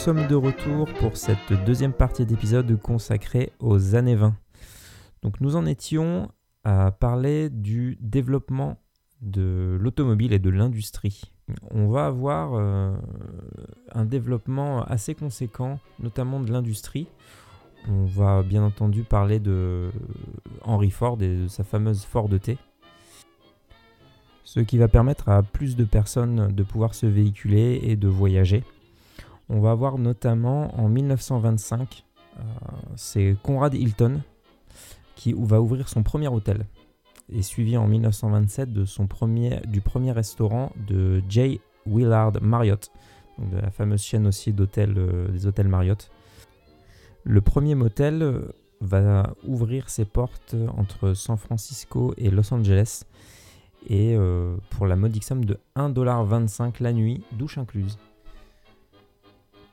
sommes de retour pour cette deuxième partie d'épisode consacrée aux années 20. Donc nous en étions à parler du développement de l'automobile et de l'industrie. On va avoir euh, un développement assez conséquent, notamment de l'industrie. On va bien entendu parler de Henry Ford et de sa fameuse Ford T. Ce qui va permettre à plus de personnes de pouvoir se véhiculer et de voyager. On va avoir notamment en 1925, euh, c'est Conrad Hilton qui va ouvrir son premier hôtel et suivi en 1927 de son premier, du premier restaurant de J. Willard Marriott, de la fameuse chaîne aussi d'hôtels, euh, des hôtels Marriott. Le premier motel euh, va ouvrir ses portes entre San Francisco et Los Angeles et pour la modique somme de 1,25$ la nuit, douche incluse.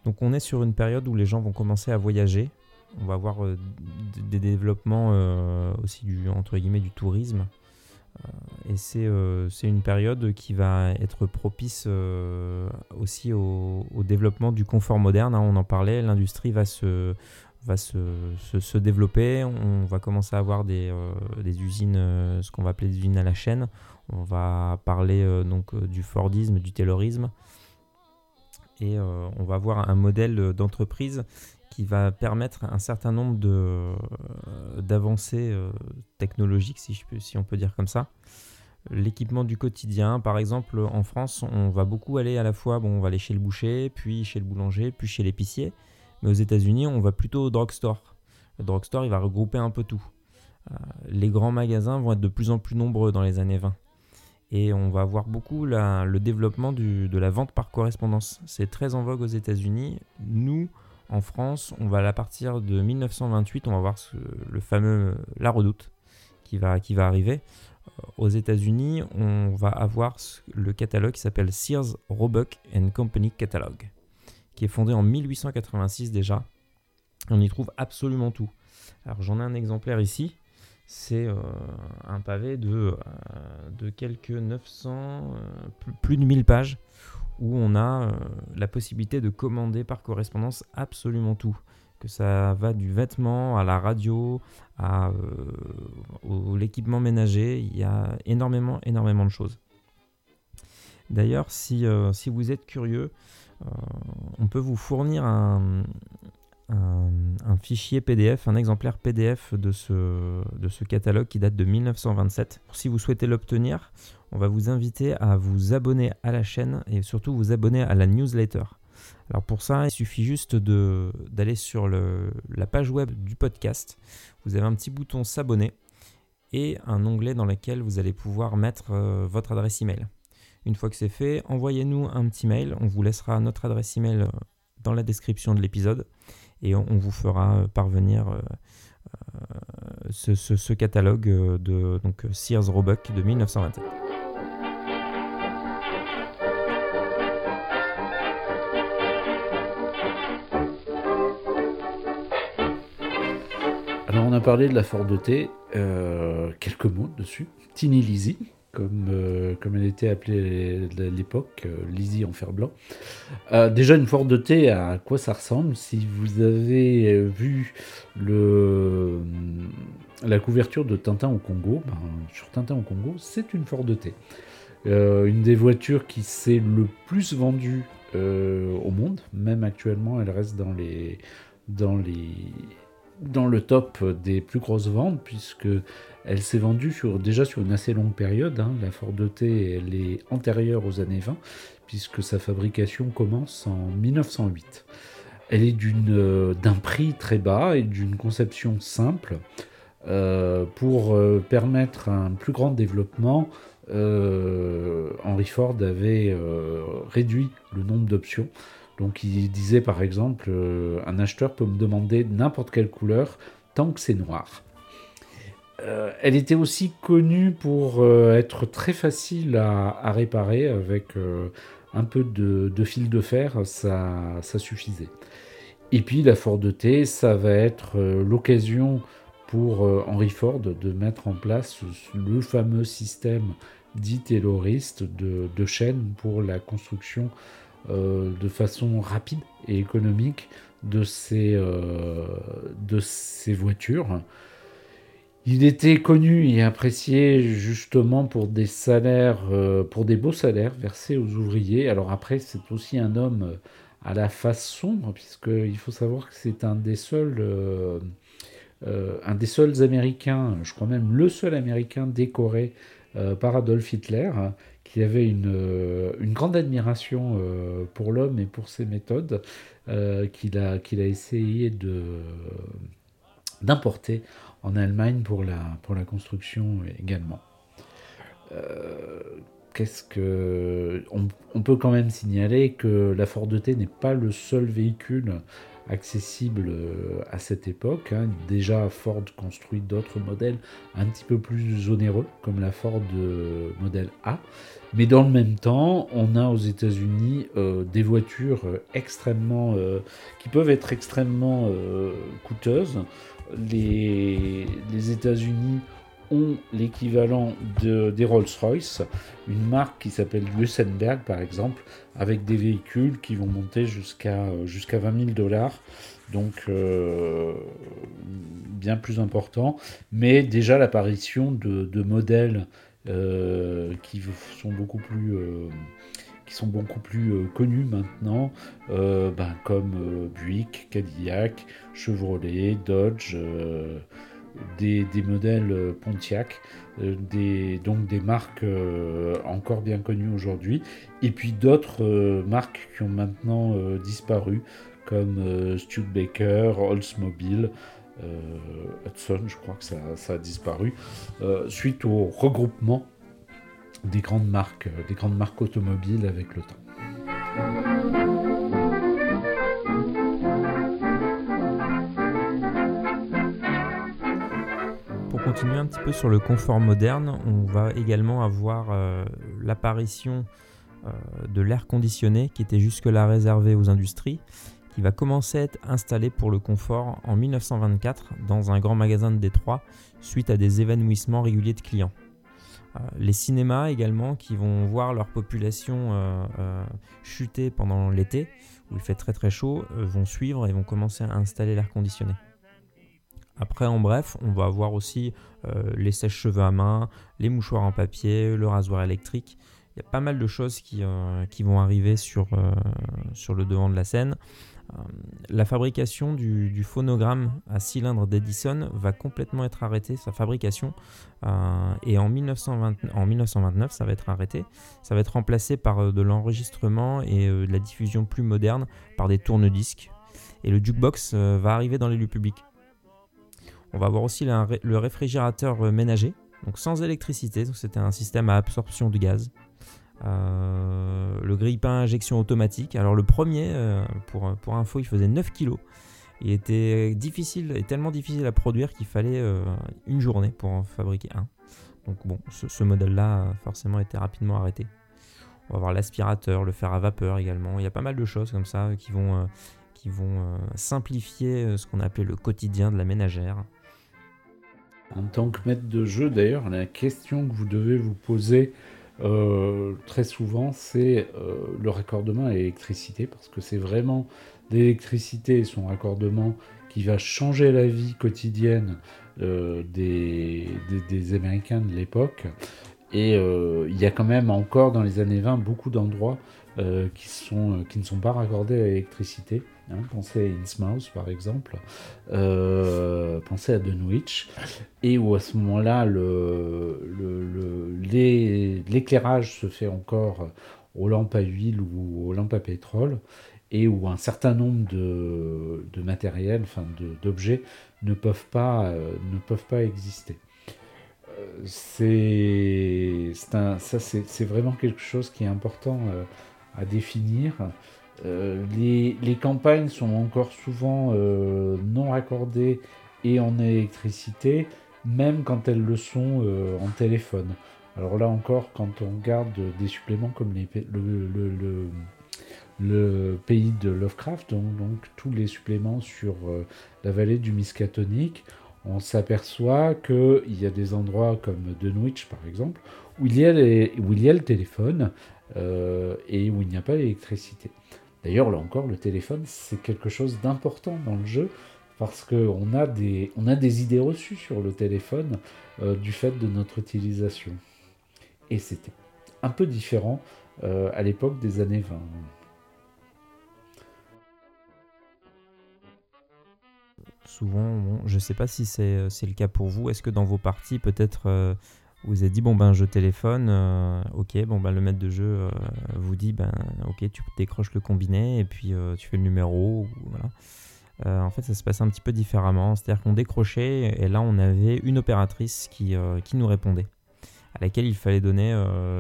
Donc on est sur une période où les gens vont commencer à voyager, on va avoir euh, des développements euh, aussi du, entre guillemets, du tourisme. Euh, et c'est une période qui va être propice aussi au, développement du confort moderne. Hein, on en parlait, l'industrie va se, développer. On va commencer à avoir des, des usines, ce qu'on va appeler des usines à la chaîne. On va parler donc du Fordisme, du Taylorisme. Et on va avoir un modèle d'entreprise qui va permettre un certain nombre euh, d'avancées euh, technologiques, si, on peut dire comme ça. L'équipement du quotidien, par exemple, en France, on va beaucoup aller à la fois, on va aller chez le boucher, puis chez le boulanger, puis chez l'épicier. Mais aux États-Unis, on va plutôt au drugstore. Le drugstore, il va regrouper un peu tout. Euh, les grands magasins vont être de plus en plus nombreux dans les années 20. Et on va voir beaucoup le développement de la vente par correspondance. C'est très en vogue aux États-Unis. Nous, en France, on va à partir de 1928, on va voir le fameux La Redoute qui va, qui va arriver. Euh, aux États-Unis, on va avoir le catalogue qui s'appelle Sears Roebuck and Company Catalog, qui est fondé en 1886 déjà. On y trouve absolument tout. Alors j'en ai un exemplaire ici. C'est euh, un pavé de, euh, de quelques 900, plus de 1000 pages où on a euh, la possibilité de commander par correspondance absolument tout. Que ça va du vêtement à la radio, à euh, l'équipement ménager, il y a énormément, énormément de choses. D'ailleurs, si, euh, si, vous êtes curieux, on peut vous fournir un, un, fichier PDF, un exemplaire PDF de ce, catalogue qui date de 1927. Si vous souhaitez l'obtenir, on va vous inviter à vous abonner à la chaîne et surtout vous abonner à la newsletter. Alors pour ça, il suffit juste d'aller sur la page web du podcast. Vous avez un petit bouton s'abonner et un onglet dans lequel vous allez pouvoir mettre euh, votre adresse email. Une fois que c'est fait, envoyez-nous un petit mail. On vous laissera notre adresse email euh, dans la description de l'épisode et on, vous fera euh, parvenir ce, ce, catalogue de donc, Sears Roebuck de 1927. on a parlé de la Ford euh, quelques mots dessus. Tiny Lizzie, comme, euh, comme elle était appelée à l'époque, euh, Lizzie en fer blanc. déjà, une Ford T, à quoi ça ressemble? Si vous avez vu la couverture de Tintin au Congo, ben, sur Tintin au Congo, c'est une Ford T. une des voitures qui s'est le plus vendue au monde, même actuellement, elle reste dans les dans le top des plus grosses ventes, puisque elle s'est vendue sur, déjà sur une assez longue période. Hein. La Ford T, elle est antérieure aux années 20, puisque sa fabrication commence en 1908. Elle est euh, d'un prix très bas et d'une conception simple. Euh, pour euh, permettre un plus grand développement, Henry Ford avait réduit le nombre d'options donc il disait par exemple, euh, un acheteur peut me demander n'importe quelle couleur tant que c'est noir. Euh, elle était aussi connue pour euh, être très facile à, réparer avec un peu de, fil de fer, ça, suffisait. Et puis la Ford T, ça va être l'occasion pour Henry Ford de mettre en place le fameux système dit tayloriste de, chaînes pour la construction de façon rapide et économique de ces, de ces voitures. Il était connu et apprécié justement pour des salaires, pour des beaux salaires versés aux ouvriers. Alors après, c'est aussi un homme à la face sombre, puisqu'il faut savoir que c'est un des seuls euh, un des seuls Américains, je crois même le seul Américain décoré euh, par Adolf Hitler, qui avait une, euh, une grande admiration pour l'homme et pour ses méthodes, qu'il a, qu'il a essayé de, d'importer en Allemagne pour la, pour la construction également. qu'est-ce que on, on, peut quand même signaler que la Ford T n'est pas le seul véhicule accessible euh, à cette époque. Hein. Déjà, Ford construit d'autres modèles un petit peu plus onéreux, comme la Ford euh, modèle A. Mais dans le même temps, on a aux États-Unis euh, des voitures extrêmement, qui peuvent être extrêmement coûteuses. Les, les États-Unis ont l'équivalent de, des Rolls-Royce, une marque qui s'appelle Lussenberg par exemple, avec des véhicules qui vont monter jusqu'à jusqu'à 20 000 dollars, donc euh, bien plus important, mais déjà l'apparition de, modèles euh, qui sont beaucoup plus euh, qui sont beaucoup plus connus maintenant, ben, comme Buick, Cadillac, Chevrolet, Dodge des, modèles euh, Pontiac, euh, des, donc des marques euh, encore bien connues aujourd'hui, et puis d'autres marques qui ont maintenant disparu, comme Studebaker, Oldsmobile, Hudson, je crois que ça, ça a disparu, suite au regroupement des grandes marques, des grandes marques automobiles avec le temps. Continuer un petit peu sur le confort moderne, on va également avoir euh, l'apparition euh, de l'air conditionné qui était jusque-là réservé aux industries, qui va commencer à être installé pour le confort en 1924 dans un grand magasin de Détroit suite à des évanouissements réguliers de clients. Euh, les cinémas également qui vont voir leur population chuter pendant l'été, où il fait très très chaud, vont suivre et vont commencer à installer l'air conditionné. Après, en bref, on va avoir aussi euh, les sèches-cheveux à main, les mouchoirs en papier, le rasoir électrique. Il y a pas mal de choses qui, euh, vont arriver sur, euh, sur le devant de la scène. la fabrication du, phonogramme à cylindre d'Edison va complètement être arrêtée, sa fabrication. et en, 1920, en 1929, ça va être arrêté. Ça va être remplacé par de l'enregistrement et de la diffusion plus moderne par des tourne-disques. Et le jukebox va arriver dans les lieux publics. On va avoir aussi le réfrigérateur euh, ménager, donc sans électricité, c'était un système à absorption de gaz. Euh, le grille-pain injection automatique. Alors le premier, euh, pour, pour info, il faisait 9 kg. Il était difficile, et tellement difficile à produire qu'il fallait une journée pour en fabriquer un. Donc bon, ce, modèle-là forcément été rapidement arrêté. On va avoir l'aspirateur, le fer à vapeur également. Il y a pas mal de choses comme ça qui vont, qui vont simplifier ce qu'on appelait le quotidien de la ménagère. En tant que maître de jeu, d'ailleurs, la question que vous devez vous poser euh, très souvent, c'est euh, le raccordement à l'électricité, parce que c'est vraiment l'électricité et son raccordement qui va changer la vie quotidienne euh, des, des, Américains de l'époque. Et il y a quand même encore dans les années 20 beaucoup d'endroits qui, sont, qui ne sont pas raccordés à l'électricité. Hein, pensez à Innsmouth par exemple, euh, pensez à Dunwich, et où à ce moment-là l'éclairage se fait encore aux lampes à huile ou aux lampes à pétrole, et où un certain nombre de, matériels, enfin d'objets, ne peuvent pas, euh, ne peuvent pas exister. Euh, c'est c'est vraiment quelque chose qui est important à définir. Euh, les, campagnes sont encore souvent euh, non raccordées et en électricité, même quand elles le sont euh, en téléphone. Alors là encore, quand on regarde des suppléments comme le, pays de Lovecraft, donc, tous les suppléments sur la vallée du Miskatonic, on s'aperçoit qu'il y a des endroits comme Dunwich par exemple, où il y a, où il y a le téléphone, et où il n'y a pas d'électricité. D'ailleurs, là encore, le téléphone, c'est quelque chose d'important dans le jeu parce qu'on a, des, a des idées reçues sur le téléphone du fait de notre utilisation. Et c'était un peu différent à l'époque des années 20. souvent, je ne sais pas si c'est le cas pour vous. Est-ce que dans vos parties, peut-être, euh, vous avez dit, bon, ben, je téléphone, euh, ok, bon, ben, le maître de jeu euh, vous dit, ben, ok, tu décroches le combiné et puis tu fais le numéro. Voilà. en fait, ça se passe un petit peu différemment. C'est-à-dire qu'on décrochait et là, on avait une opératrice qui, qui nous répondait à laquelle il fallait donner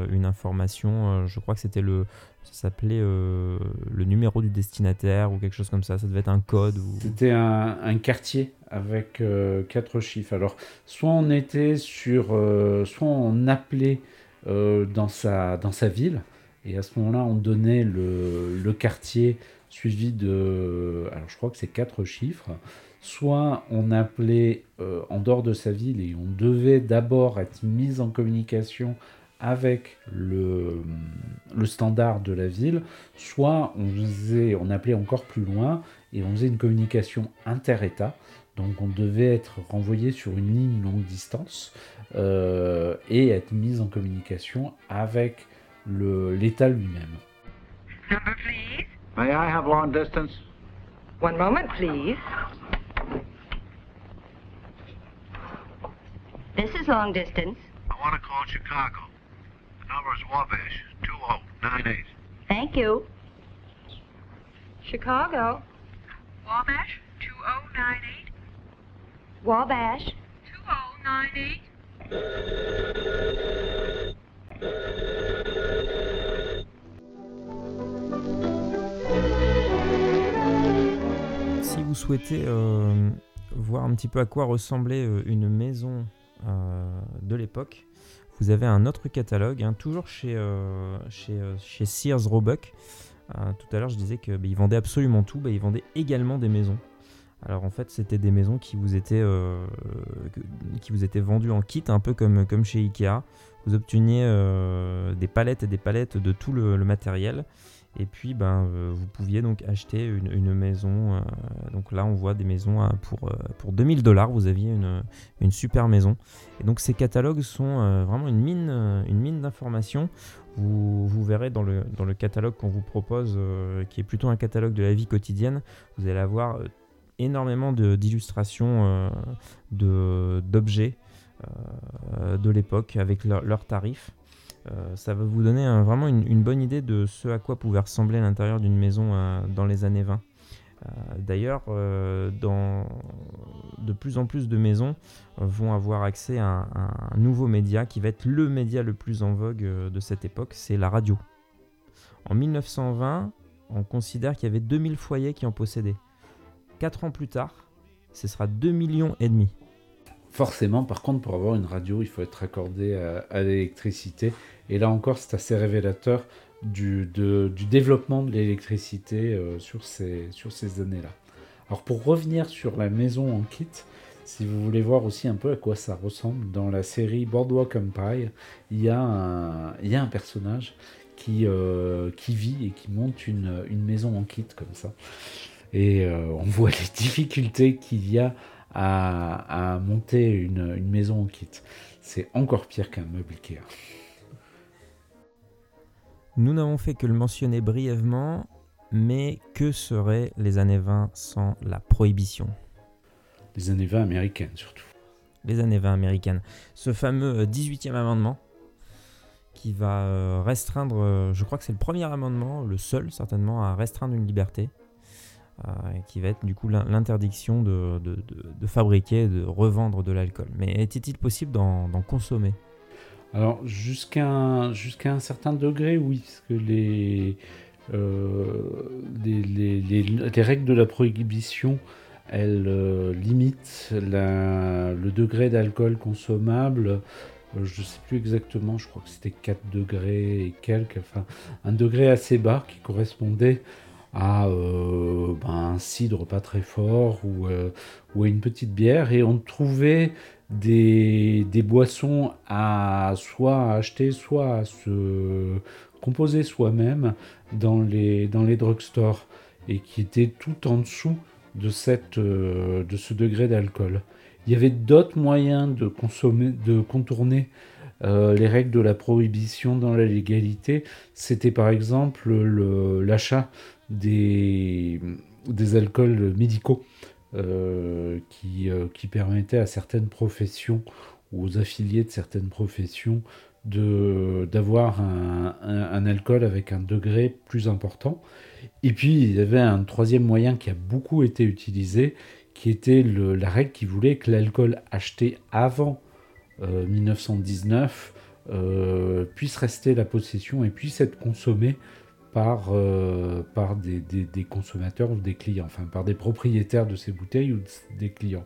une information. je crois que c'était le, ça s'appelait euh, le numéro du destinataire ou quelque chose comme ça. Ça devait être un code. C'était un, quartier avec euh, quatre chiffres. Alors, soit on était sur. Euh, soit on appelait dans, sa, dans sa ville. Et à ce moment-là, on donnait le, le, quartier suivi de. Alors, je crois que c'est quatre chiffres. Soit on appelait en dehors de sa ville et on devait d'abord être mis en communication avec le, le, standard de la ville, soit on, faisait, on appelait encore plus loin et on faisait une communication inter-État. Donc on devait être renvoyé sur une ligne longue distance euh, et être mis en communication avec l'État lui-même. Number, please. May I have long distance? One moment, please. This is long distance. I want to call Chicago. Number is Wabash, 2098. Thank you. Chicago. Wabash, 2098. Wabash. 2098. Si vous souhaitez euh, voir un petit peu à quoi ressemblait euh, une maison euh, de l'époque, vous avez un autre catalogue, hein, toujours chez, euh, chez, euh, chez, Sears Roebuck. Euh, tout à l'heure, je disais qu'ils bah, vendaient absolument tout. Bah, ils vendaient également des maisons. Alors en fait, c'était des maisons qui vous étaient, qui vous étaient vendues en kit, un peu comme, comme chez Ikea. Vous obteniez des palettes et des palettes de tout le matériel. Et puis, ben, euh, vous pouviez donc acheter une, maison. Euh, donc là, on voit des maisons hein, pour, euh, pour 2000 dollars. Vous aviez une, une, super maison. Et donc, ces catalogues sont vraiment une mine, une mine d'informations. Vous, vous, verrez dans le, dans le catalogue qu'on vous propose, qui est plutôt un catalogue de la vie quotidienne, vous allez avoir énormément d'illustrations d'objets de l'époque avec leurs tarifs. Euh, ça va vous donner vraiment une, bonne idée de ce à quoi pouvait ressembler l'intérieur d'une maison euh, dans les années 20. Euh, d'ailleurs, de plus en plus de maisons vont avoir accès à un, nouveau média qui va être le média le plus en vogue de cette époque, c'est la radio. En 1920, on considère qu'il y avait 2000 foyers qui en possédaient. Quatre ans plus tard, ce sera 2 millions et demi. Forcément, par contre, pour avoir une radio, il faut être accordé à l'électricité et là encore, c'est assez révélateur du, développement de l'électricité euh, sur ces, années-là. Alors pour revenir sur la maison en kit, si vous voulez voir aussi un peu à quoi ça ressemble, dans la série Boardwalk Empire, il y a un, il y a un personnage qui, euh, vit et qui monte une, maison en kit comme ça. Et euh, on voit les difficultés qu'il y a à, à monter une, une, maison en kit. C'est encore pire qu'un meuble Ikea. Nous n'avons fait que le mentionner brièvement, mais que seraient les années 20 sans la prohibition? Les années 20 américaines surtout. Les années 20 américaines. Ce fameux 18e euh, amendement qui va euh, restreindre, euh, je crois que c'est le premier amendement, le seul certainement, à restreindre une liberté, qui va être du coup l'interdiction de, de, fabriquer, de revendre de l'alcool. Mais était-il possible d'en consommer? Alors, jusqu'à un, un certain degré, oui, parce que les, euh, les, règles de la prohibition, elles euh, limitent le degré d'alcool consommable. Euh, je ne sais plus exactement, je crois que c'était 4 degrés et quelques, enfin, un degré assez bas qui correspondait à ben, un cidre pas très fort ou, ou à une petite bière. Et on trouvait des, boissons à soit à acheter, soit à se composé soi-même dans les, dans les drugstores et qui était tout en dessous de, cette, de ce degré d'alcool. Il y avait d'autres moyens de, consommer, de contourner les règles de la prohibition dans la légalité. C'était par exemple l'achat des, alcools médicaux euh, qui, euh, qui permettaient à certaines professions ou aux affiliés de certaines professions d'avoir un, un, alcool avec un degré plus important. Et puis, il y avait un troisième moyen qui a beaucoup été utilisé, qui était la règle qui voulait que l'alcool acheté avant 1919 euh, puisse rester la possession et puisse être consommé par, euh, par des, des, consommateurs ou des clients, enfin par des propriétaires de ces bouteilles ou des clients.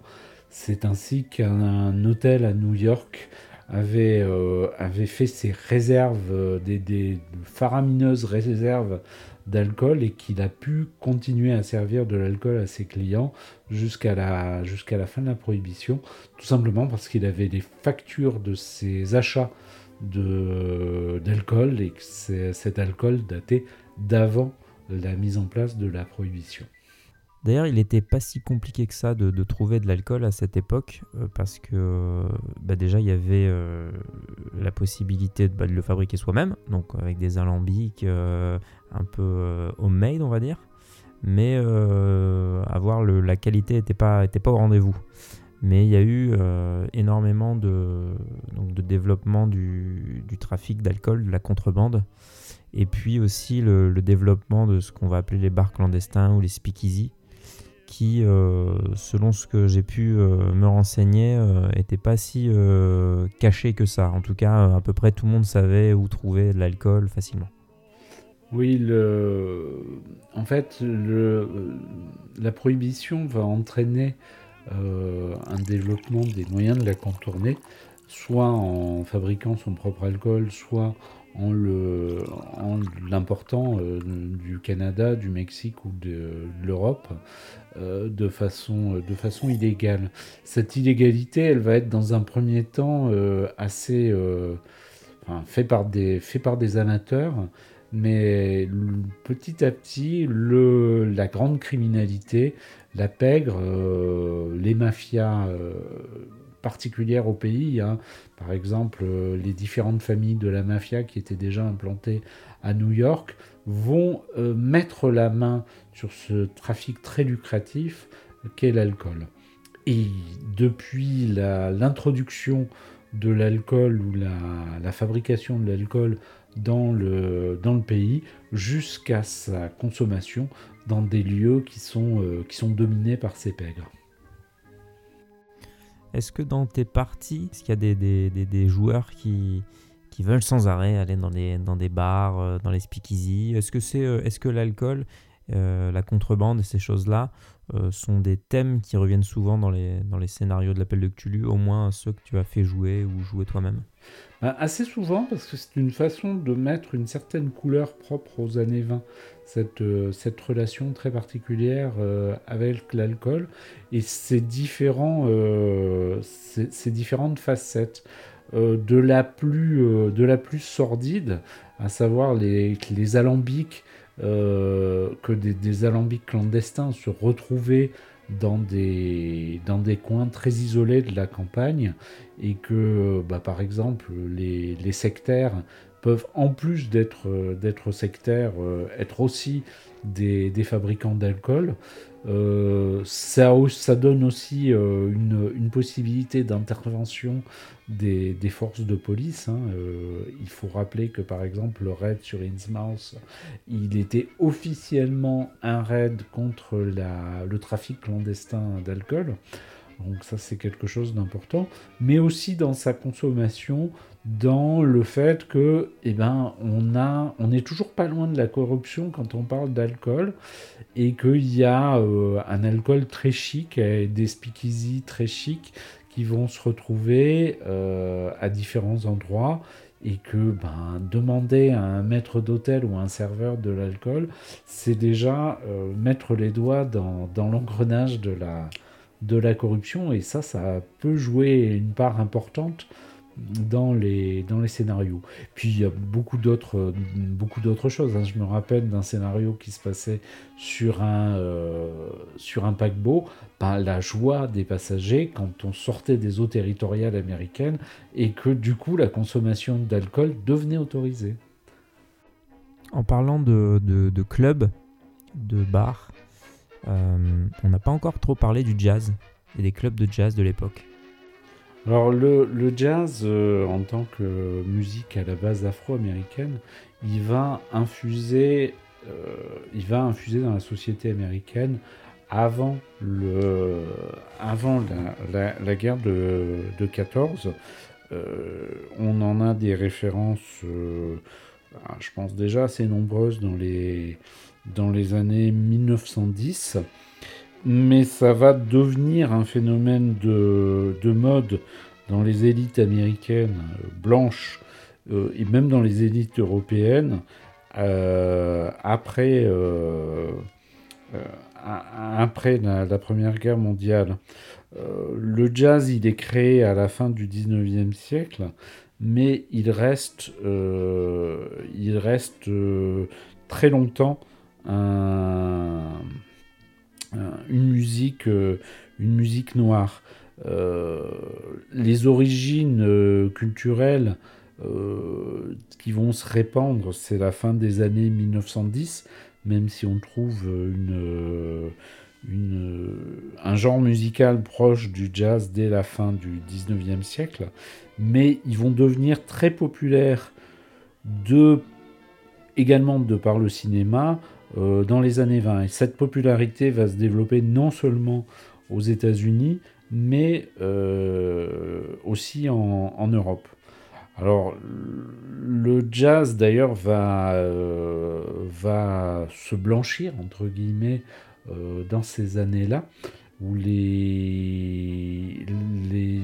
C'est ainsi qu'un hôtel à New York avait, euh, avait fait ses réserves, euh, des, des, faramineuses réserves d'alcool et qu'il a pu continuer à servir de l'alcool à ses clients jusqu'à la, jusqu'à la fin de la prohibition, tout simplement parce qu'il avait les factures de ses achats d'alcool et que cet alcool datait d'avant la mise en place de la prohibition. D'ailleurs, il n'était pas si compliqué que ça de, trouver de l'alcool à cette époque, euh, parce que bah, déjà, il y avait euh, la possibilité bah, de, le fabriquer soi-même, donc avec des alambics euh, un peu homemade, on va dire, mais avoir la qualité n'était pas, était pas au rendez-vous. Mais il y a eu énormément de, de développement du, du trafic d'alcool, de la contrebande et puis aussi le, développement de ce qu'on va appeler les bars clandestins ou les speakeasy, qui, euh, selon ce que j'ai pu euh, me renseigner, n'étaient euh, pas si cachés que ça. En tout cas, à peu près tout le monde savait où trouver de l'alcool facilement. Oui, le... en fait, le... la prohibition va entraîner un développement des moyens de la contourner, soit en fabriquant son propre alcool, soit en l'important euh, du Canada, du Mexique ou de, l'Europe euh, de, façon, de façon illégale. Cette illégalité, elle va être dans un premier temps euh, assez enfin, fait, par des, fait par des amateurs, mais petit à petit, la grande criminalité, la pègre, les mafias particulières au pays. Hein. Par exemple, euh, les différentes familles de la mafia qui étaient déjà implantées à New York vont euh, mettre la main sur ce trafic très lucratif qu'est l'alcool. Et depuis l'introduction de l'alcool ou la, fabrication de l'alcool dans le, dans le pays jusqu'à sa consommation dans des lieux qui sont, euh, qui sont dominés par ces pègres. Est-ce que dans tes parties, est-ce qu'il y a des, des, des, joueurs qui, qui veulent sans arrêt aller dans des, dans des bars, euh, dans les speakeasy Est-ce que, euh, est-ce que l'alcool, euh, la contrebande et ces choses-là sont des thèmes qui reviennent souvent dans les, dans les scénarios de l'appel de Cthulhu, au moins ceux que tu as fait jouer ou jouer toi-même bah, Assez souvent, parce que c'est une façon de mettre une certaine couleur propre aux années 20 cette, euh, cette relation très particulière euh, avec l'alcool et ses, différents, euh, différentes facettes. de, la plus, de la plus sordide, à savoir les, les alambics, que des, alambics clandestins se retrouvaient dans des, coins très isolés de la campagne et que, bah, par exemple, les, sectaires peuvent, en plus d'être euh, sectaires, euh, être aussi des fabricants d'alcool. Euh, ça, donne aussi une, une, possibilité d'intervention des, forces de police. Hein. il faut rappeler que par exemple le raid sur Innsmouth, il était officiellement un raid contre le trafic clandestin d'alcool. Donc ça c'est quelque chose d'important, mais aussi dans sa consommation, dans le fait que, eh ben, on a, on est toujours pas loin de la corruption quand on parle d'alcool, et qu'il y a euh, un alcool très chic, et des speakeasy très chics qui vont se retrouver euh, à différents endroits et que ben, demander à un maître d'hôtel ou un serveur de l'alcool, c'est déjà euh, mettre les doigts dans, dans l'engrenage de la, de la corruption et ça, ça peut jouer une part importante dans les, dans les scénarios. Puis il y a beaucoup d'autres, beaucoup d'autres choses. Hein. Je me rappelle d'un scénario qui se passait sur un, euh, sur un paquebot, par la joie des passagers quand on sortait des eaux territoriales américaines et que du coup la consommation d'alcool devenait autorisée. En parlant de, de, clubs, de bars, euh, on n'a pas encore trop parlé du jazz et des clubs de jazz de l'époque. Alors le, jazz, euh, en tant que musique à la base afro-américaine, il va infuser, euh, il va infuser dans la société américaine avant, le, avant la, guerre de, de 14. Euh, on en a des références, ah, je pense déjà assez nombreuses dans les, dans les années 1910 mais ça va devenir un phénomène de, mode dans les élites américaines euh, blanches euh, et même dans les élites européennes euh, après, la, Première Guerre mondiale. le jazz, il est créé à la fin du 19e siècle, mais il reste, très longtemps un une musique, euh, une musique noire. Euh, les origines culturelles qui vont se répandre, c'est la fin des années 1910, même si on trouve une, une, un genre musical proche du jazz dès la fin du 19e siècle, mais ils vont devenir très populaires de, également de par le cinéma, euh, dans les années 20. Et cette popularité va se développer non seulement aux États-Unis, mais euh, aussi en, Europe. Alors, le jazz d'ailleurs va, euh, va se blanchir, entre guillemets, dans ces années-là, où les, les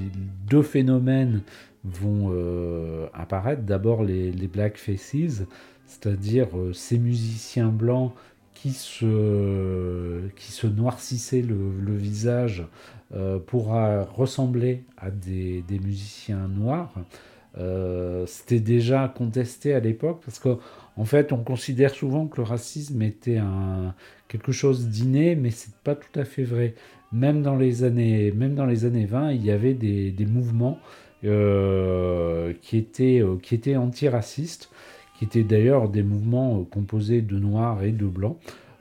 deux phénomènes vont apparaître. D'abord les, les Black Faces, c'est-à-dire euh, ces musiciens blancs qui se, qui se noircissaient le, visage euh, pour ressembler à des, musiciens noirs. Euh, c'était déjà contesté à l'époque parce qu'en en fait on considère souvent que le racisme était quelque chose d'inné mais c'est pas tout à fait vrai même dans les années même dans les années 20 il y avait des, mouvements qui étaient qui étaient antiracistes qui étaient d'ailleurs des mouvements euh, composés de noirs et de blancs.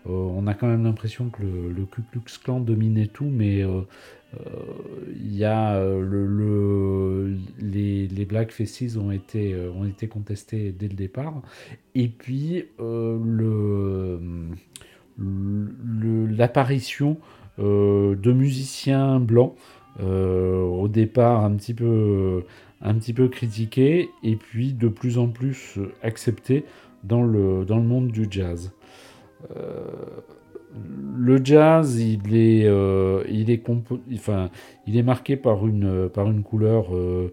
Euh, on a quand même l'impression que le, Ku Klux Klan dominait tout, mais euh, il y a le, les, Black Faces ont été, ont été contestés dès le départ. Et puis l'apparition de musiciens blancs, au départ un petit peu un petit peu critiqué et puis de plus en plus accepté dans le, dans le monde du jazz. Euh, le jazz, il est, euh, il, est enfin, il est marqué par une, par une couleur euh,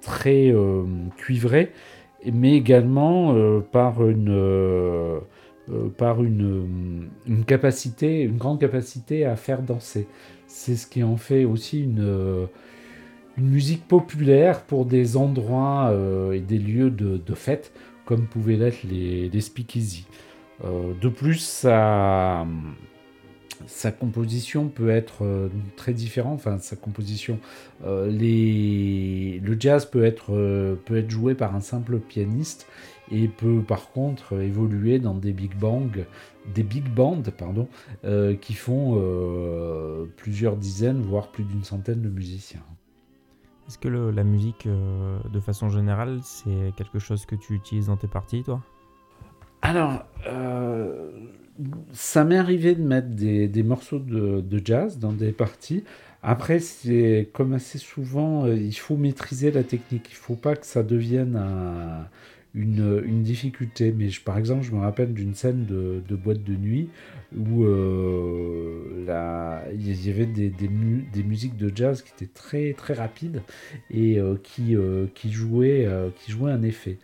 très cuivrée, mais également par une, par une, capacité, une grande capacité à faire danser. C'est ce qui en fait aussi une, musique populaire pour des endroits euh, et des lieux de, fête, comme pouvaient l'être les, les speakeasy. Euh, de plus, sa, composition peut être euh, très différente. Enfin, sa composition, les, le jazz peut être, joué par un simple pianiste et peut par contre évoluer dans des big bands, des big bands pardon, qui font plusieurs dizaines, voire plus d'une centaine de musiciens. Est-ce que la musique, euh, de façon générale, c'est quelque chose que tu utilises dans tes parties, toi? Alors, euh, ça m'est arrivé de mettre des, morceaux de, jazz dans des parties. Après, c'est comme assez souvent, euh, il faut maîtriser la technique. Il ne faut pas que ça devienne un, une, difficulté. Mais par exemple, je me rappelle d'une scène de, boîte de nuit où euh, il y avait des, musiques de jazz qui étaient très, très rapides et qui, qui, jouaient, qui jouaient un effet.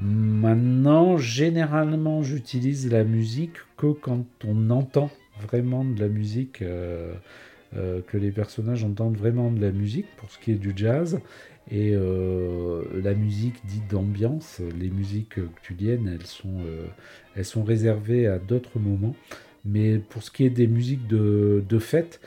Maintenant, généralement, j'utilise la musique que quand on entend vraiment de la musique que les personnages entendent vraiment de la musique pour ce qui est du jazz. Et la musique dite d'ambiance, les musiques actueliennes, elles sont, elles sont réservées à d'autres moments. Mais pour ce qui est des musiques de, de fête,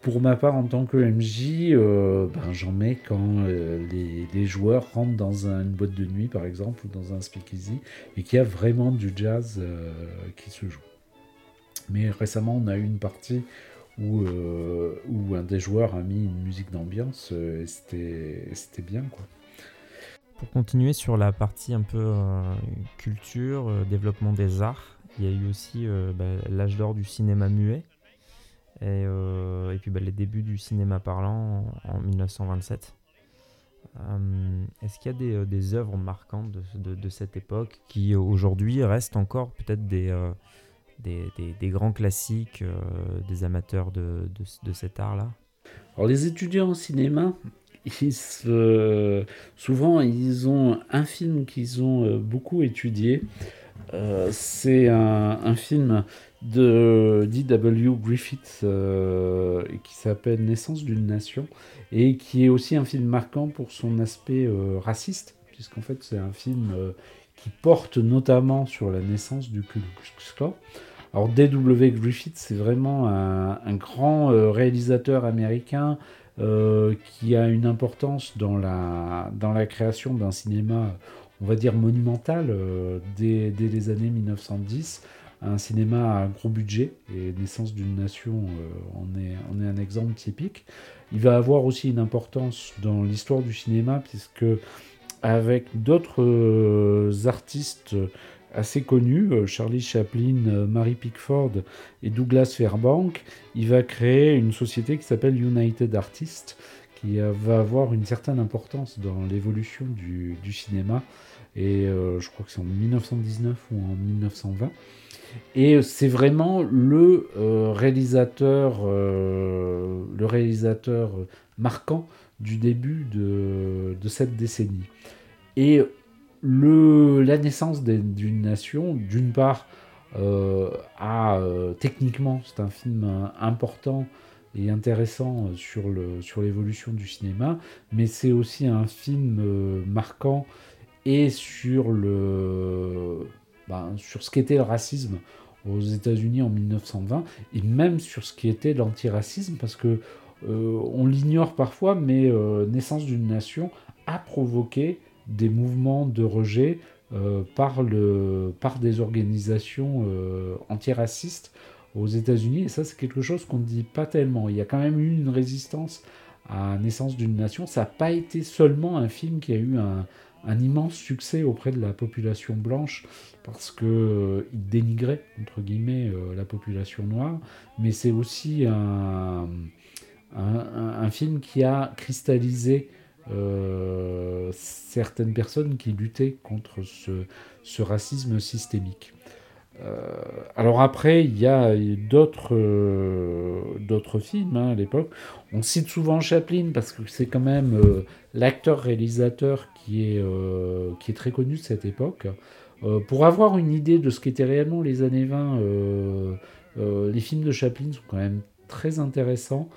pour ma part, en tant que MJ, euh, ben, j'en mets quand euh, les, joueurs rentrent dans une boîte de nuit, par exemple, ou dans un speakeasy, et qu'il y a vraiment du jazz euh, qui se joue. Mais récemment, on a eu une partie où, un des joueurs a mis une musique d'ambiance, et c'était bien, quoi. Pour continuer sur la partie un peu culture, développement des arts, il y a eu aussi ben, l'âge d'or du cinéma muet et, euh, et puis bah, les débuts du cinéma parlant en, 1927. Euh, est-ce qu'il y a des, euh, œuvres marquantes de, cette époque qui aujourd'hui restent encore peut-être des, grands classiques des amateurs de, de cet art-là? Alors les étudiants en cinéma, souvent ils ont un film qu'ils ont beaucoup étudié. c'est un, film de D.W. Griffith euh, qui s'appelle Naissance d'une nation et qui est aussi un film marquant pour son aspect euh, raciste, puisqu'en fait c'est un film euh, qui porte notamment sur la naissance du Ku Klux Klan. Alors D.W. Griffith c'est vraiment un, grand réalisateur américain qui a une importance dans la, dans la création d'un cinéma, on va dire monumental, dès, dès les années 1910 un cinéma à gros budget, et Naissance d'une nation on euh, est, on est un exemple typique. Il va avoir aussi une importance dans l'histoire du cinéma, puisque avec d'autres euh, artistes assez connus, euh, Charlie Chaplin, Mary Pickford et Douglas Fairbank, il va créer une société qui s'appelle United Artists, qui va avoir une certaine importance dans l'évolution du, cinéma. Et je crois que c'est en 1919 ou en 1920. Et c'est vraiment le euh, réalisateur, euh, le réalisateur marquant du début de, cette décennie. Et le, la naissance d'une nation, d'une part, euh, techniquement, c'est un film important et intéressant sur l'évolution sur du cinéma, mais c'est aussi un film marquant et sur le ben, sur ce qu'était le racisme aux États-Unis en 1920 et même sur ce qui était l'antiracisme parce que euh, on l'ignore parfois, mais euh, Naissance d'une nation a provoqué des mouvements de rejet euh, par, le, par des organisations antiracistes aux États-Unis. Et ça, c'est quelque chose qu'on ne dit pas tellement. Il y a quand même eu une résistance à Naissance d'une nation. Ça n'a pas été seulement un film qui a eu un, un immense succès auprès de la population blanche parce qu'il euh, dénigrait, entre guillemets, euh, la population noire, mais c'est aussi un, film qui a cristallisé euh, certaines personnes qui luttaient contre ce racisme systémique. Alors après, il y a d'autres d'autres films hein, à l'époque. On cite souvent Chaplin parce que c'est quand même l'acteur-réalisateur qui, est qui est très connu de cette époque. Euh, pour avoir une idée de ce qu'étaient réellement les années 20, euh, euh, les films de Chaplin sont quand même très intéressants.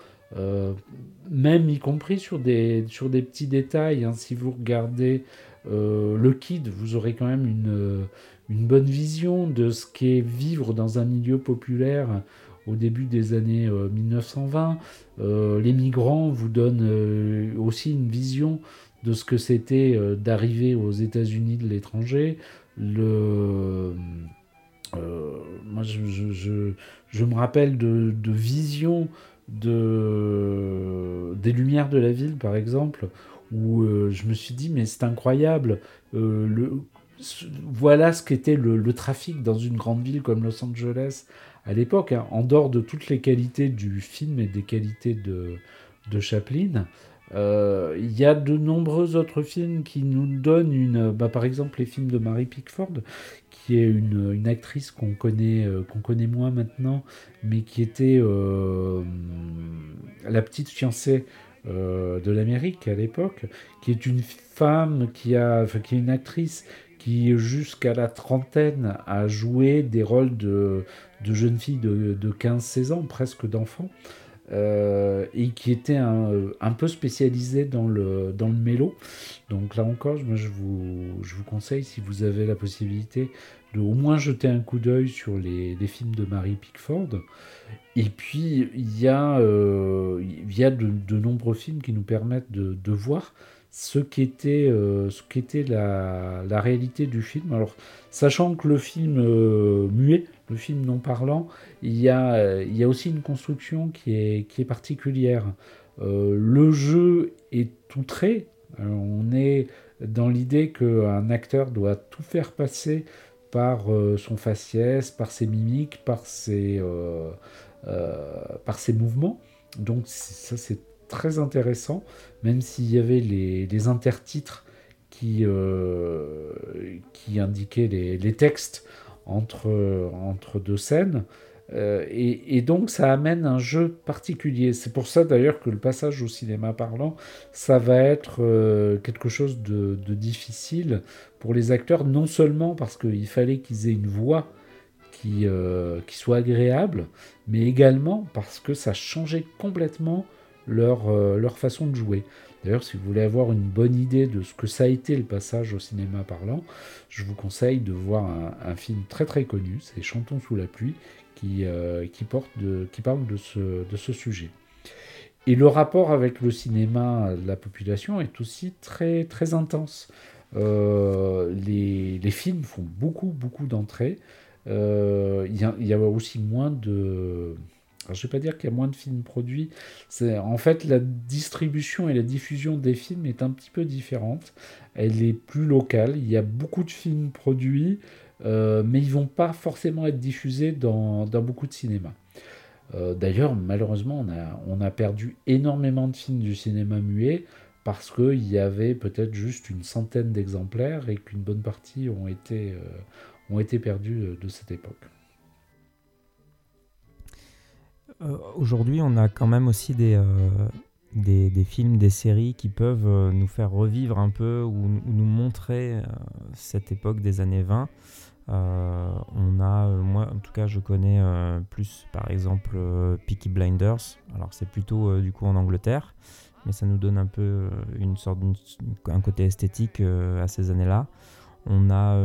même y compris sur des, sur des petits détails. Hein. Si vous regardez Le Kid, vous aurez quand même une, une bonne vision de ce qu'est vivre dans un milieu populaire au début des années 1920. les migrants vous donnent aussi une vision de ce que c'était d'arriver aux États-Unis de l'étranger le euh, moi je, je, je, me rappelle de, de visions de, des lumières de la ville par exemple où euh, je me suis dit mais c'est incroyable euh, le, voilà ce qu'était le, trafic dans une grande ville comme Los Angeles à l'époque hein, en dehors de toutes les qualités du film et des qualités de, de Chaplin euh, il y a de nombreux autres films qui nous donnent une. Bah, par exemple, les films de Mary Pickford, qui est une, une actrice qu'on connaît, euh, qu'on connaît moins maintenant, mais qui était euh, la petite fiancée de l'Amérique à l'époque, qui est une femme qui a, enfin, qui est une actrice qui jusqu'à la trentaine a joué des rôles de, de jeunes filles de, de 15-16 ans, presque d'enfants. et qui était un, peu spécialisé dans le, dans le mélo. Donc là encore, moi, je, vous, je vous conseille, si vous avez la possibilité, de au moins jeter un coup d'œil sur les, les, films de Mary Pickford. Et puis, il y a, il y a de, de, nombreux films qui nous permettent de, de voir ce qu'était euh, ce la, la, réalité du film. Alors, sachant que le film euh, muet, le film non parlant, il y a, euh, il y a aussi une construction qui est, qui est particulière. le jeu est tout trait. on est dans l'idée qu'un acteur doit tout faire passer par son faciès, par ses mimiques, par ses, par ses mouvements. Donc ça c'est très intéressant, même s'il y avait les, intertitres qui, euh, qui indiquaient les, textes entre, entre deux scènes. Euh, et, donc ça amène un jeu particulier. C'est pour ça d'ailleurs que le passage au cinéma parlant, ça va être euh, quelque chose de, difficile pour les acteurs, non seulement parce qu'il fallait qu'ils aient une voix qui, qui soit agréable, mais également parce que ça changeait complètement leur, euh, leur façon de jouer. D'ailleurs, si vous voulez avoir une bonne idée de ce que ça a été le passage au cinéma parlant, je vous conseille de voir un, film très très connu, c'est Chantons sous la pluie, qui, euh, qui, parle de ce, sujet. Et le rapport avec le cinéma de la population est aussi très très intense. Euh, les, films font beaucoup beaucoup d'entrées. Il y, a aussi moins de je ne vais pas dire qu'il y a moins de films produits. En fait la distribution et la diffusion des films est un petit peu différente. Elle est plus locale. Il y a beaucoup de films produits, euh, mais ils vont pas forcément être diffusés dans, beaucoup de cinémas. Euh, d'ailleurs, malheureusement, on a, on a perdu énormément de films du cinéma muet parce qu'il y avait peut-être juste une centaine d'exemplaires et qu'une bonne partie ont été, euh, ont été perdus de cette époque. Euh, aujourd'hui, on a quand même aussi des, euh, des, films, des séries qui peuvent euh, nous faire revivre un peu ou, nous montrer cette époque des années 20. on a, moi en tout cas, je connais plus par exemple Peaky Blinders. Alors c'est plutôt du coup en Angleterre, mais ça nous donne un peu une sorte un côté esthétique à ces années-là. On a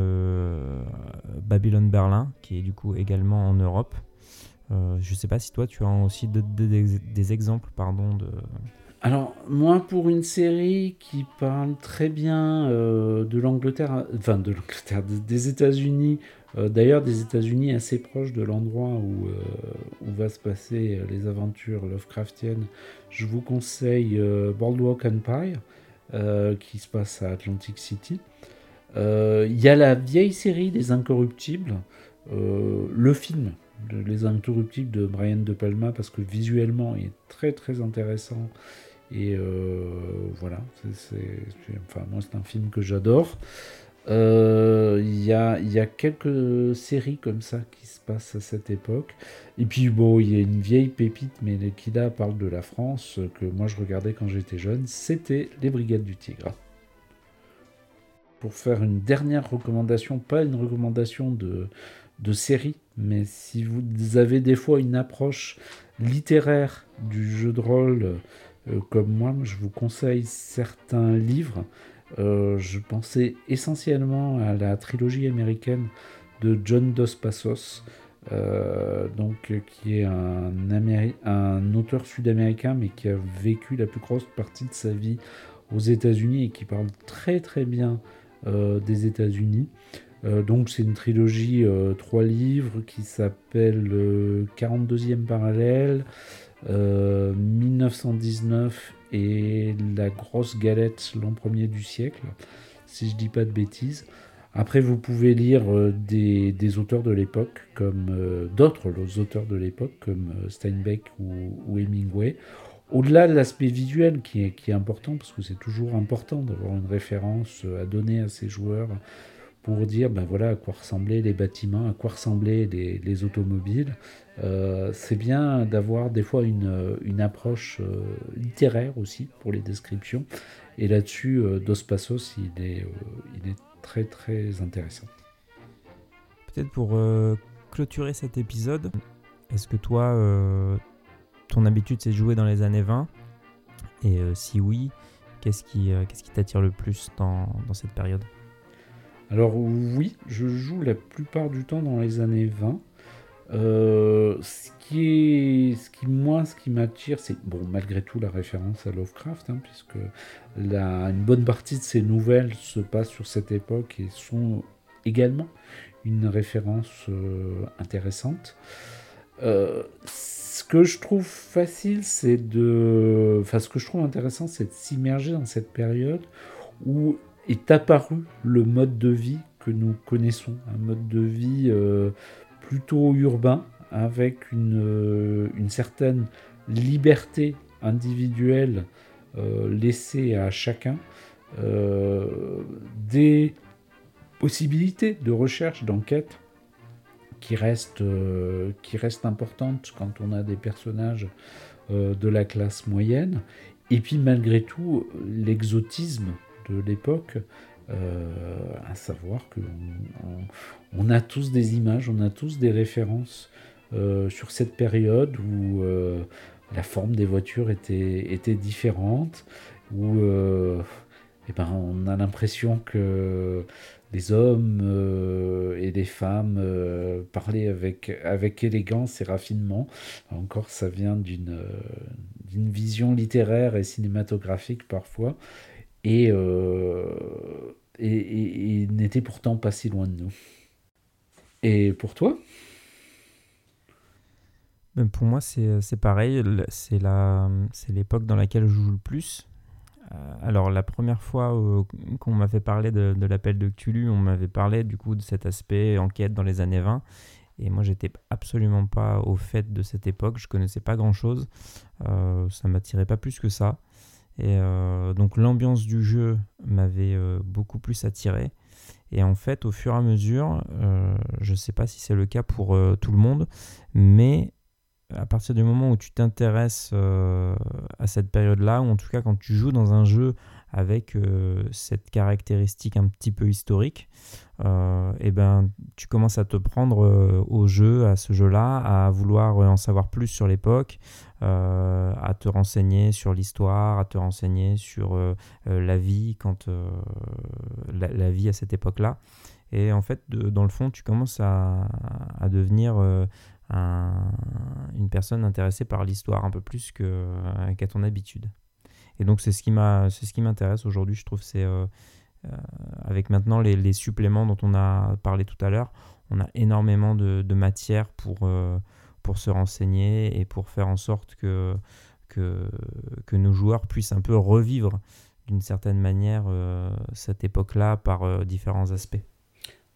Babylon Berlin qui est du coup également en Europe. Euh, je ne sais pas si toi tu as aussi des exemples pardon, de... Alors, moi, pour une série qui parle très bien euh, de l'Angleterre, enfin de l'Angleterre, des États-Unis, euh, d'ailleurs des États-Unis assez proches de l'endroit où, où va se passer les aventures Lovecraftiennes, je vous conseille Boardwalk Empire, qui se passe à Atlantic City. Il y a la vieille série des Incorruptibles, le film les Interruptibles de Brian De Palma parce que visuellement il est très très intéressant. Et euh, voilà. C'est, enfin moi c'est un film que j'adore. Euh, il y, a, y a quelques séries comme ça qui se passent à cette époque. Et puis bon il y a une vieille pépite mais là parle de la France que moi je regardais quand j'étais jeune. C'était les Brigades du Tigre. Pour faire une dernière recommandation pas une recommandation de de série, mais si vous avez des fois une approche littéraire du jeu de rôle euh, comme moi, je vous conseille certains livres. Euh, je pensais essentiellement à la trilogie américaine de John Dos Passos, euh, qui est un, un auteur sud-américain, mais qui a vécu la plus grosse partie de sa vie aux États-Unis et qui parle très très bien des États-Unis. Euh, donc c'est une trilogie, euh, trois livres qui s'appelle 42e euh, parallèle, 1919 et La grosse galette, l'an premier du siècle, si je dis pas de bêtises. Après, vous pouvez lire des, auteurs de l'époque, comme d'autres auteurs de l'époque, comme Steinbeck ou, Hemingway. Au-delà de l'aspect visuel qui est, qui est important, parce que c'est toujours important d'avoir une référence à donner à ses joueurs, pour dire ben voilà à quoi ressemblaient les bâtiments, à quoi ressemblaient les, automobiles. Euh, c'est bien d'avoir des fois une, une approche euh, littéraire aussi pour les descriptions. Et là-dessus, euh, Dos Passos, il est, il est très très intéressant. Peut-être pour clôturer cet épisode, est-ce que toi, ton habitude c'est de jouer dans les années 20 Et si oui, qu'est-ce qui qu'est-ce qui t'attire le plus dans, dans cette période? Alors oui, je joue la plupart du temps dans les années 20. Euh, ce qui moi, ce qui m'attire, c'est bon malgré tout la référence à Lovecraft, hein, puisque une bonne partie de ces nouvelles se passe sur cette époque et sont également une référence euh, intéressante. Euh, ce que je trouve facile, c'est de, enfin ce que je trouve intéressant, c'est de s'immerger dans cette période où est apparu le mode de vie que nous connaissons, un mode de vie plutôt urbain, avec une, euh, certaine liberté individuelle euh, laissée à chacun, euh, des possibilités de recherche, d'enquête qui restent, qui restent importantes quand on a des personnages de la classe moyenne, et puis malgré tout l'exotisme de l'époque euh, à savoir qu'on on, a tous des images, on a tous des références euh, sur cette période où euh, la forme des voitures était, était différente, où eh ben, on a l'impression que les hommes et les femmes parlaient avec, avec élégance et raffinement. Encore, ça vient d'une vision littéraire et cinématographique parfois et, euh, et, n'était pourtant pas si loin de nous. Et pour toi? Ben, Pour moi, c'est pareil. C'est l'époque dans laquelle je joue le plus. Euh, alors, la première fois euh, qu'on m'avait parlé de, de l'appel de Cthulhu, on m'avait parlé du coup de cet aspect enquête dans les années 20. Et moi, j'étais absolument pas au fait de cette époque. Je connaissais pas grand chose. Euh, ça m'attirait pas plus que ça. Et euh, donc l'ambiance du jeu m'avait euh, beaucoup plus attiré. Et en fait, au fur et à mesure, euh, je ne sais pas si c'est le cas pour tout le monde, mais à partir du moment où tu t'intéresses à cette période-là, ou en tout cas quand tu joues dans un jeu avec cette caractéristique un petit peu historique, et eh ben, tu commences à te prendre au jeu, à ce jeu-là, à vouloir en savoir plus sur l'époque, euh, à te renseigner sur l'histoire, à te renseigner sur euh, euh, la vie quand la, vie à cette époque-là. Et en fait, dans le fond, tu commences à, devenir une personne intéressée par l'histoire un peu plus qu'à ton habitude. Et donc c'est ce qui m'intéresse aujourd'hui. Je trouve c'est avec maintenant les, suppléments dont on a parlé tout à l'heure, on a énormément de, matière pour pour se renseigner et pour faire en sorte que, que, que nos joueurs puissent un peu revivre d'une certaine manière euh, cette époque-là par euh, différents aspects.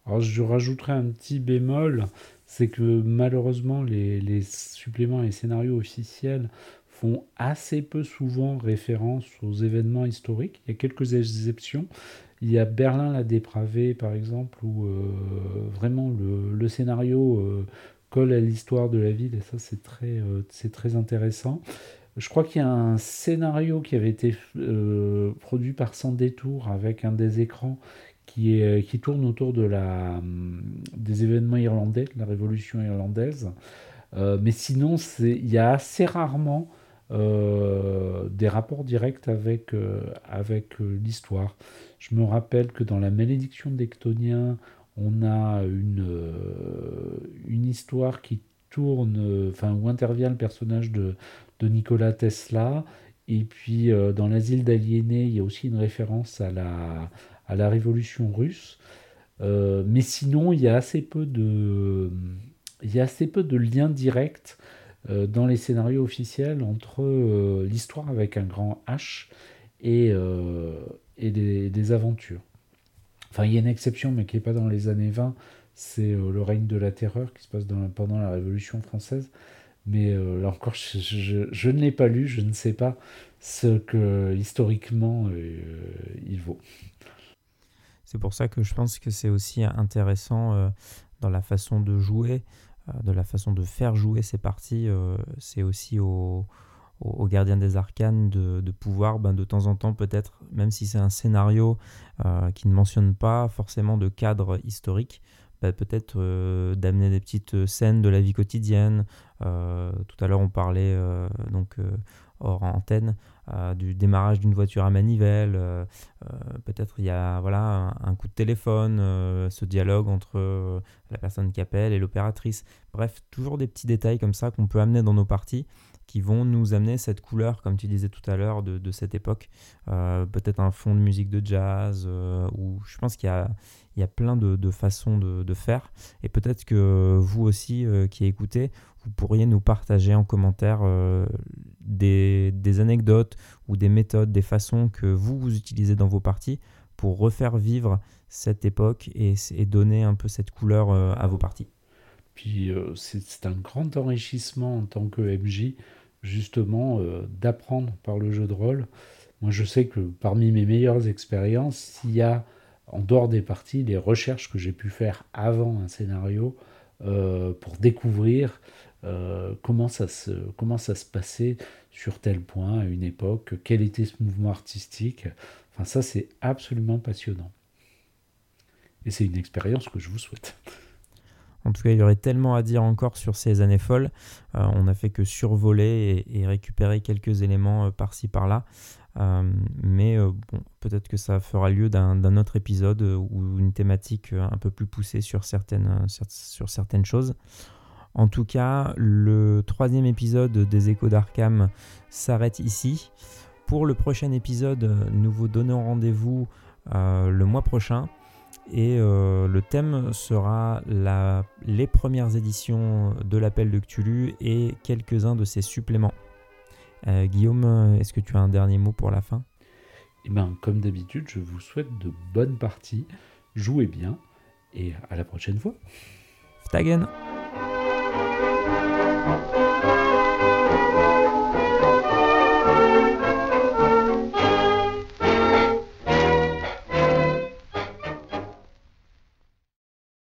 Alors je rajouterai un petit bémol, c'est que malheureusement les, les, suppléments et scénarios officiels font assez peu souvent référence aux événements historiques. Il y a quelques exceptions. Il y a Berlin la dépravée par exemple, où euh, vraiment le, scénario colle à l'histoire de la ville, et ça c'est très, euh, très intéressant. Je crois qu'il y a un scénario qui avait été euh, produit par Sans Détour avec un des écrans qui, euh, qui tourne autour de la, hum, des événements irlandais, de la révolution irlandaise. mais sinon, il y a assez rarement des rapports directs avec, avec l'histoire. Je me rappelle que dans La malédiction d'Ectonien, on a une, euh, une histoire qui tourne, enfin où intervient le personnage de, de Nikola Tesla. Et puis euh, dans l'asile d'aliénés, il y a aussi une référence à la, à la révolution russe. Euh, mais sinon, il y a assez peu de, il y a assez peu de liens directs dans les scénarios officiels entre l'histoire avec un grand H et, et des aventures. Enfin, il y a une exception, mais qui n'est pas dans les années 20, c'est euh, le règne de la terreur qui se passe pendant la Révolution française. Mais euh, là encore, je, ne l'ai pas lu, je ne sais pas ce que historiquement euh, il vaut. C'est pour ça que je pense que c'est aussi intéressant dans la façon de jouer, de la façon de faire jouer ces parties. c'est aussi au, aux, gardiens des arcanes de, pouvoir ben, de temps en temps peut-être, même si c'est un scénario euh, qui ne mentionne pas forcément de cadre historique, bah, peut-être d'amener des petites scènes de la vie quotidienne. tout à l'heure, on parlait donc hors antenne du démarrage d'une voiture à manivelle. peut-être il y a voilà un, coup de téléphone, ce dialogue entre la personne qui appelle et l'opératrice. Bref, toujours des petits détails comme ça qu'on peut amener dans nos parties qui vont nous amener cette couleur, comme tu disais tout à l'heure, de, cette époque. Euh, peut-être un fond de musique de jazz, euh, ou je pense qu'il y y a plein de, façons de, faire. Et peut-être que vous aussi euh, qui écoutez, vous pourriez nous partager en commentaire des, anecdotes ou des méthodes, des façons que vous, vous utilisez dans vos parties pour refaire vivre cette époque et, donner un peu cette couleur à vos parties. Puis c'est un grand enrichissement en tant que MJ justement euh, d'apprendre par le jeu de rôle. Moi, je sais que parmi mes meilleures expériences, s'il y a en dehors des parties les recherches que j'ai pu faire avant un scénario euh, pour découvrir euh, comment, ça se, comment ça se passait sur tel point à une époque, quel était ce mouvement artistique? Enfin, ça, c'est absolument passionnant. Et c'est une expérience que je vous souhaite. En tout cas, il y aurait tellement à dire encore sur ces années folles. Euh, on n'a fait que survoler et, récupérer quelques éléments euh, par-ci par-là. Mais bon, peut-être que ça fera lieu d'un autre épisode ou une thématique un peu plus poussée sur certaines, sur certaines choses. En tout cas, le troisième épisode des Échos d'Arkham s'arrête ici. Pour le prochain épisode, nous vous donnons rendez-vous le mois prochain. Et euh, le thème sera les premières éditions de l'appel de Cthulhu et quelques-uns de ses suppléments. Euh, Guillaume, est-ce que tu as un dernier mot pour la fin? Eh ben, Comme d'habitude, je vous souhaite de bonnes parties, jouez bien et à la prochaine fois. Ftagen